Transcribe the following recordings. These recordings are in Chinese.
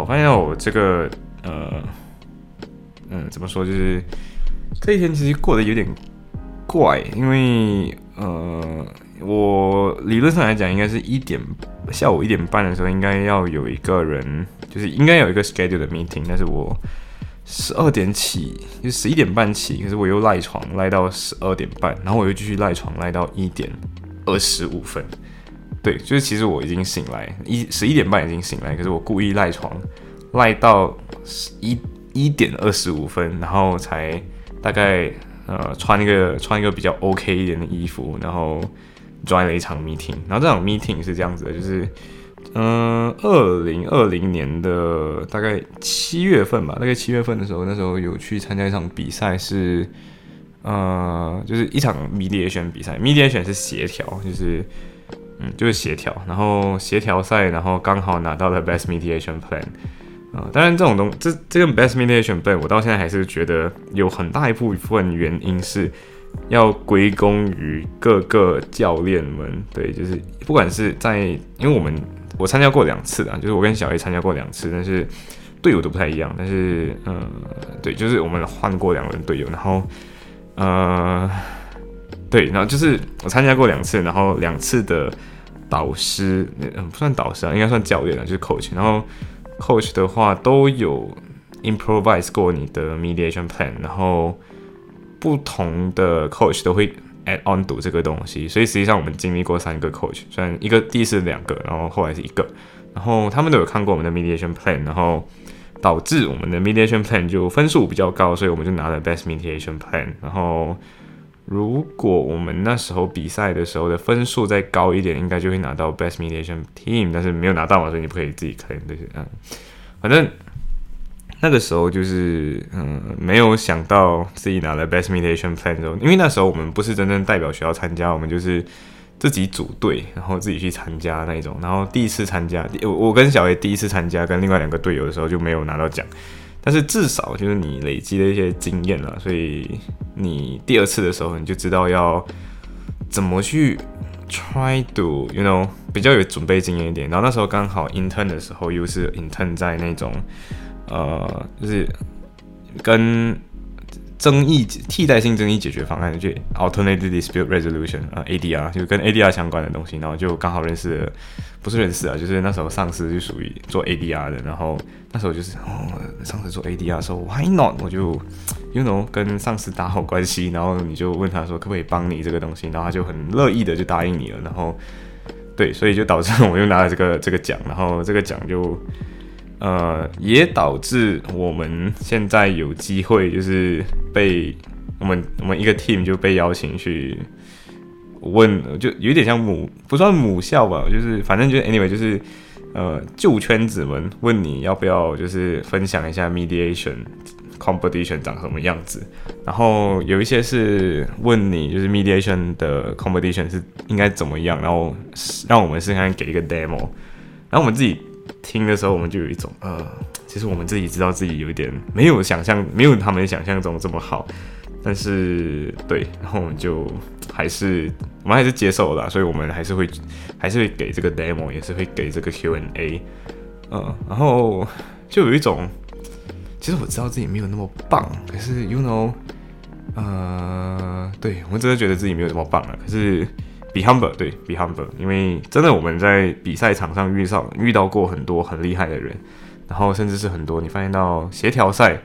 我发现我这个呃嗯，怎么说？就是这一天其实过得有点怪，因为呃，我理论上来讲，应该是一点下午一点半的时候，应该要有一个人，就是应该有一个 schedule 的 meeting，但是我十二点起，就十一点半起，可是我又赖床赖到十二点半，然后我又继续赖床赖到一点二十五分。对，就是其实我已经醒来一十一点半已经醒来，可是我故意赖床赖到一一点二十五分，然后才大概呃穿一个穿一个比较 OK 一点的衣服，然后抓了一场 meeting。然后这场 meeting 是这样子的，就是嗯二零二零年的大概七月份吧，大概七月份的时候，那时候有去参加一场比赛，是呃就是一场 mediation 比赛，mediation 是协调，就是。嗯，就是协调，然后协调赛，然后刚好拿到了 Best Mediation Plan，啊，当然这种东，这这个 Best Mediation Plan，我到现在还是觉得有很大一部分原因是要归功于各个教练们，对，就是不管是在，因为我们我参加过两次啊，就是我跟小 A 参加过两次，但是队友都不太一样，但是嗯，对，就是我们换过两轮队友，然后呃。对，然后就是我参加过两次，然后两次的导师，嗯，不算导师啊，应该算教练啊，就是 coach。然后 coach 的话都有 improvise 过你的 mediation plan，然后不同的 coach 都会 add on 读这个东西。所以实际上我们经历过三个 coach，虽然一个第一次两个，然后后来是一个，然后他们都有看过我们的 mediation plan，然后导致我们的 mediation plan 就分数比较高，所以我们就拿了 best mediation plan，然后。如果我们那时候比赛的时候的分数再高一点，应该就会拿到 Best Mediation Team，但是没有拿到嘛，所以你不可以自己开那些。嗯，反正那个时候就是嗯，没有想到自己拿了 Best Mediation Plan 之后，因为那时候我们不是真正代表学校参加，我们就是自己组队，然后自己去参加那种。然后第一次参加，我我跟小 A 第一次参加，跟另外两个队友的时候就没有拿到奖。但是至少就是你累积的一些经验了，所以你第二次的时候你就知道要怎么去 try to you know 比较有准备经验一点。然后那时候刚好 intern 的时候又是 intern 在那种呃就是跟争议替代性争议解决方案，就 alternative dispute resolution 啊 ADR 就跟 ADR 相关的东西，然后就刚好认识。不是认识啊，就是那时候上司就属于做 ADR 的，然后那时候就是哦，上司做 ADR 说 Why not？我就 You know 跟上司打好关系，然后你就问他说可不可以帮你这个东西，然后他就很乐意的就答应你了，然后对，所以就导致我又拿了这个这个奖，然后这个奖就呃也导致我们现在有机会就是被我们我们一个 team 就被邀请去。问就有点像母不算母校吧，就是反正就 anyway 就是呃旧圈子们问你要不要就是分享一下 mediation competition 长什么样子，然后有一些是问你就是 mediation 的 competition 是应该怎么样，然后让我们试看给一个 demo，然后我们自己听的时候，我们就有一种呃，其实我们自己知道自己有一点没有想象，没有他们想象中这么好。但是对，然后我们就还是我们还是接受了，所以我们还是会还是会给这个 demo，也是会给这个 Q&A，嗯，然后就有一种，其实我知道自己没有那么棒，可是 you know，呃，对我真的觉得自己没有那么棒了，可是 be humble，对 be humble，因为真的我们在比赛场上遇上遇到过很多很厉害的人，然后甚至是很多你发现到协调赛。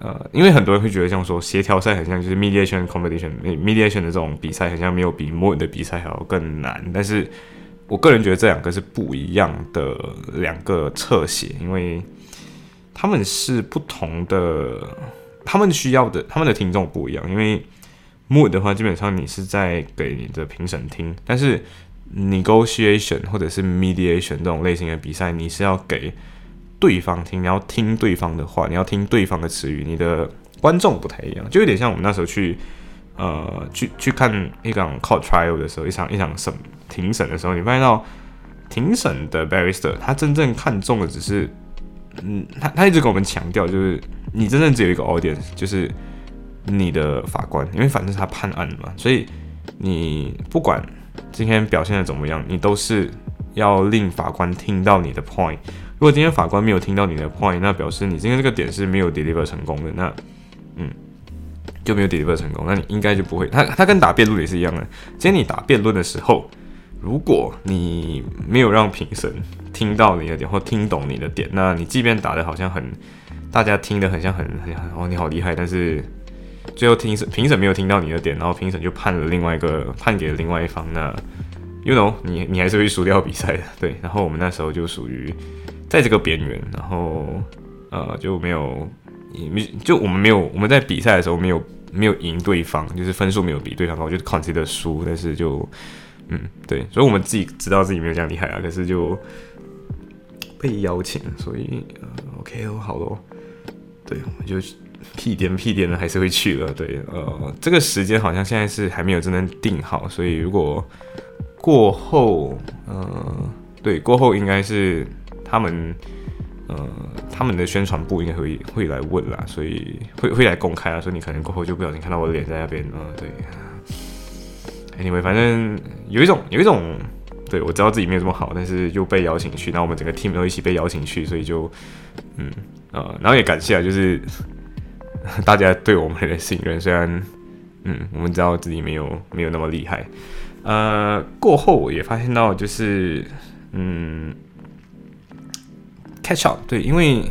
呃，因为很多人会觉得，像说协调赛很像就是 mediation competition，mediation 的这种比赛，很像没有比 m o n 的比赛还要更难。但是我个人觉得这两个是不一样的两个侧写，因为他们是不同的，他们需要的，他们的听众不一样。因为 Mood 的话，基本上你是在给你的评审听，但是 negotiation 或者是 mediation 这种类型的比赛，你是要给。对方听，你要听对方的话，你要听对方的词语，你的观众不太一样，就有点像我们那时候去呃去去看一场 court trial 的时候，一场一场审庭审的时候，你发现到庭审的 barrister 他真正看重的只是，嗯，他他一直跟我们强调，就是你真正只有一个 audience，就是你的法官，因为反正是他判案嘛，所以你不管今天表现的怎么样，你都是要令法官听到你的 point。如果今天法官没有听到你的 point，那表示你今天这个点是没有 deliver 成功的，那嗯就没有 deliver 成功，那你应该就不会。他他跟打辩论也是一样的，今天你打辩论的时候，如果你没有让评审听到你的点或听懂你的点，那你即便打的好像很大家听得很像很很哦你好厉害，但是最后听审评审没有听到你的点，然后评审就判了另外一个判给了另外一方，那 you know 你你还是会输掉比赛的，对。然后我们那时候就属于。在这个边缘，然后呃就没有，没就我们没有我们在比赛的时候没有没有赢对方，就是分数没有比对方高，就 consider 输，但是就嗯对，所以我们自己知道自己没有这样厉害啊，可是就被邀请，所以呃 OK 哦好咯，对，我们就屁颠屁颠的还是会去了，对，呃这个时间好像现在是还没有真正定好，所以如果过后呃对过后应该是。他们，呃，他们的宣传部应该会会来问啦，所以会会来公开啊，所以你可能过后就不小心看到我的脸在那边，嗯，对。Anyway，反正有一种有一种，对我知道自己没有这么好，但是又被邀请去，那我们整个 team 都一起被邀请去，所以就，嗯，呃，然后也感谢啊，就是 大家对我们的信任，虽然，嗯，我们知道自己没有没有那么厉害，呃，过后我也发现到就是，嗯。catch up 对，因为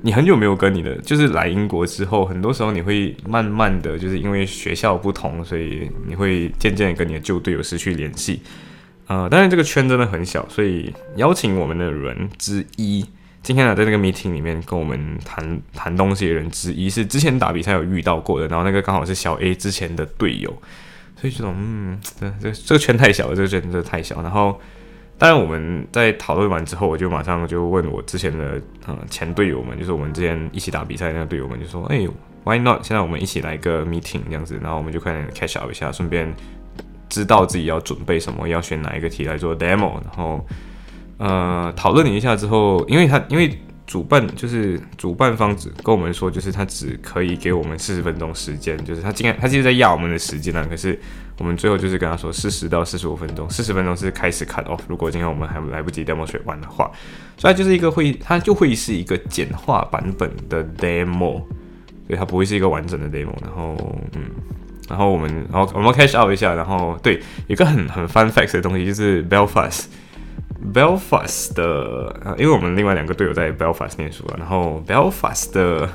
你很久没有跟你的，就是来英国之后，很多时候你会慢慢的就是因为学校不同，所以你会渐渐跟你的旧队友失去联系。呃，当然这个圈真的很小，所以邀请我们的人之一，今天呢在那个 meeting 里面跟我们谈谈东西的人之一，是之前打比赛有遇到过的，然后那个刚好是小 A 之前的队友，所以这种嗯，这这这个圈太小了，这个圈真的太小，然后。当然，我们在讨论完之后，我就马上就问我之前的呃前队友们，就是我们之前一起打比赛那个队友们，就说：“哎，Why not？现在我们一起来个 meeting 这样子，然后我们就快点 catch up 一下，顺便知道自己要准备什么，要选哪一个题来做 demo，然后呃讨论了一下之后，因为他因为。”主办就是主办方只跟我们说，就是他只可以给我们四十分钟时间，就是他今天他其实在压我们的时间呢。可是我们最后就是跟他说四十到四十五分钟，四十分钟是开始 cut off。如果今天我们还来不及 demo 水完的话，所以就是一个会，它就会是一个简化版本的 demo，所以它不会是一个完整的 demo。然后嗯，然后我们然后我们 catch out 一下，然后对，有个很很 fun fact 的东西就是 Belfast。Belfast 的，因为我们另外两个队友在 Belfast 念书啊，然后 Belfast 的，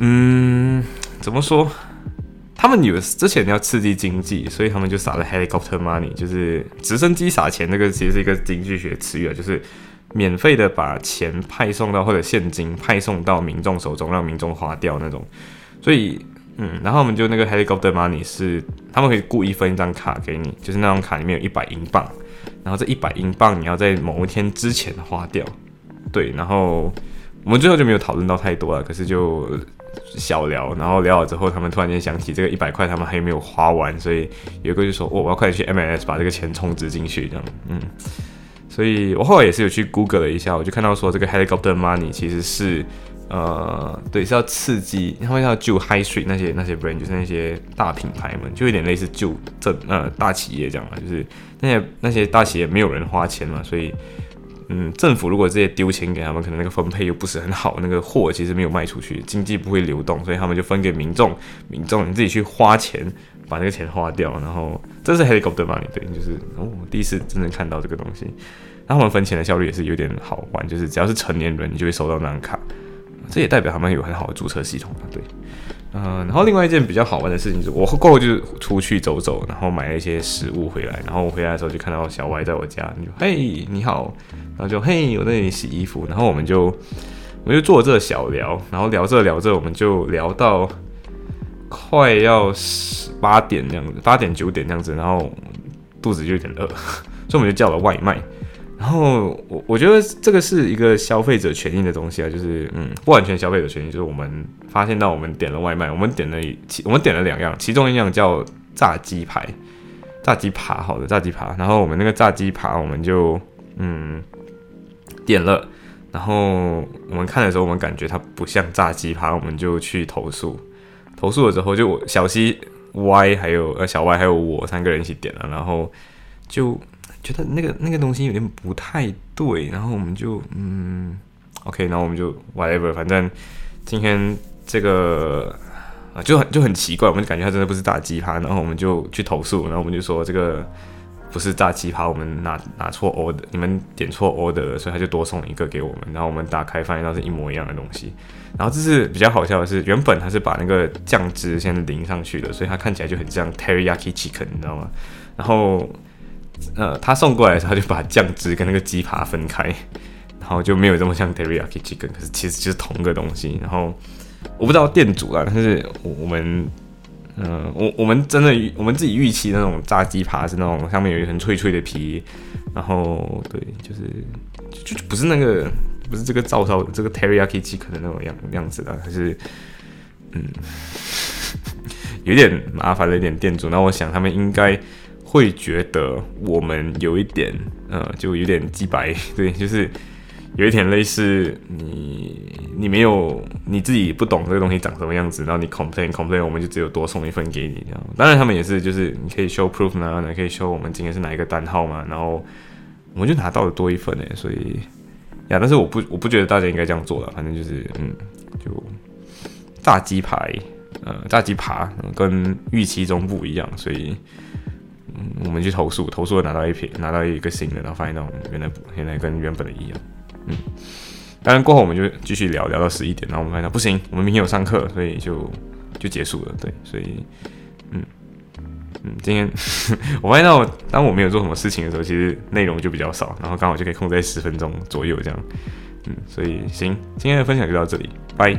嗯，怎么说？他们有之前要刺激经济，所以他们就撒了 helicopter money，就是直升机撒钱。那个其实是一个经济学词语啊，就是免费的把钱派送到或者现金派送到民众手中，让民众花掉那种。所以，嗯，然后我们就那个 helicopter money 是他们可以故意分一张卡给你，就是那张卡里面有一百英镑。然后这一百英镑你要在某一天之前花掉，对。然后我们最后就没有讨论到太多了，可是就小聊。然后聊了之后，他们突然间想起这个一百块他们还没有花完，所以有一个就说：“哦，我要快点去 M S 把这个钱充值进去。”这样，嗯。所以我后来也是有去 Google 了一下，我就看到说这个 Helicopter Money 其实是。呃，对，是要刺激，他们要救 High Street 那些那些 brand，就是那些大品牌们，就有点类似救这呃大企业这样嘛，就是那些那些大企业没有人花钱嘛，所以嗯，政府如果这些丢钱给他们，可能那个分配又不是很好，那个货其实没有卖出去，经济不会流动，所以他们就分给民众，民众你自己去花钱把那个钱花掉，然后这是 Helicopter Money，对，就是哦，第一次真正看到这个东西，那他们分钱的效率也是有点好玩，就是只要是成年人，你就会收到那张卡。这也代表他们有很好的注册系统啊，对，嗯，然后另外一件比较好玩的事情是，我过后就是出去走走，然后买了一些食物回来，然后我回来的时候就看到小歪在我家，你就嘿你好，然后就嘿我在那里洗衣服，然后我们就我们就做这小聊，然后聊着聊着我们就聊到快要十八点这样子，八点九点这样子，然后肚子就有点饿，所以我们就叫了外卖。然后我我觉得这个是一个消费者权益的东西啊，就是嗯，不完全消费者权益，就是我们发现到我们点了外卖，我们点了其我们点了两样，其中一样叫炸鸡排，炸鸡扒，好的炸鸡扒，然后我们那个炸鸡扒我们就嗯点了，然后我们看的时候，我们感觉它不像炸鸡扒，我们就去投诉，投诉了之后，就小西 Y 还有呃小 Y 还有我三个人一起点了，然后就。觉得那个那个东西有点不太对，然后我们就嗯，OK，然后我们就 whatever，反正今天这个啊就很就很奇怪，我们就感觉它真的不是炸鸡扒，然后我们就去投诉，然后我们就说这个不是炸鸡扒，我们拿拿错 order，你们点错 order，所以他就多送一个给我们，然后我们打开发现到是一模一样的东西，然后这是比较好笑的是，原本他是把那个酱汁先淋上去的，所以它看起来就很像 teriyaki chicken，你知道吗？然后。呃，他送过来的时候，他就把酱汁跟那个鸡扒分开，然后就没有这么像 teriyaki chicken，可是其实就是同个东西。然后我不知道店主啦，但是我们，嗯，我我们真的我们自己预期那种炸鸡扒是那种上面有一层脆脆的皮，然后对，就是就就不是那个不是这个照烧这个 teriyaki chicken 的那种样样子的，还是嗯，有点麻烦了一点店主。那我想他们应该。会觉得我们有一点，呃，就有点鸡白，对，就是有一点类似你，你没有你自己不懂这个东西长什么样子，然后你 complain complain，我们就只有多送一份给你这样。当然他们也是，就是你可以 show proof 呢，你可以 show 我们今天是哪一个单号嘛，然后我们就拿到了多一份诶，所以呀，但是我不我不觉得大家应该这样做了，反正就是嗯，就炸鸡排，呃，炸鸡扒跟预期中不一样，所以。我们去投诉，投诉了拿到一瓶，拿到一个新的，然后发现到原来原来跟原本的一样。嗯，当然过后我们就继续聊聊到十一点，然后我们发现不行，我们明天有上课，所以就就结束了。对，所以嗯嗯，今天 我发现到当我没有做什么事情的时候，其实内容就比较少，然后刚好就可以控制在十分钟左右这样。嗯，所以行，今天的分享就到这里，拜。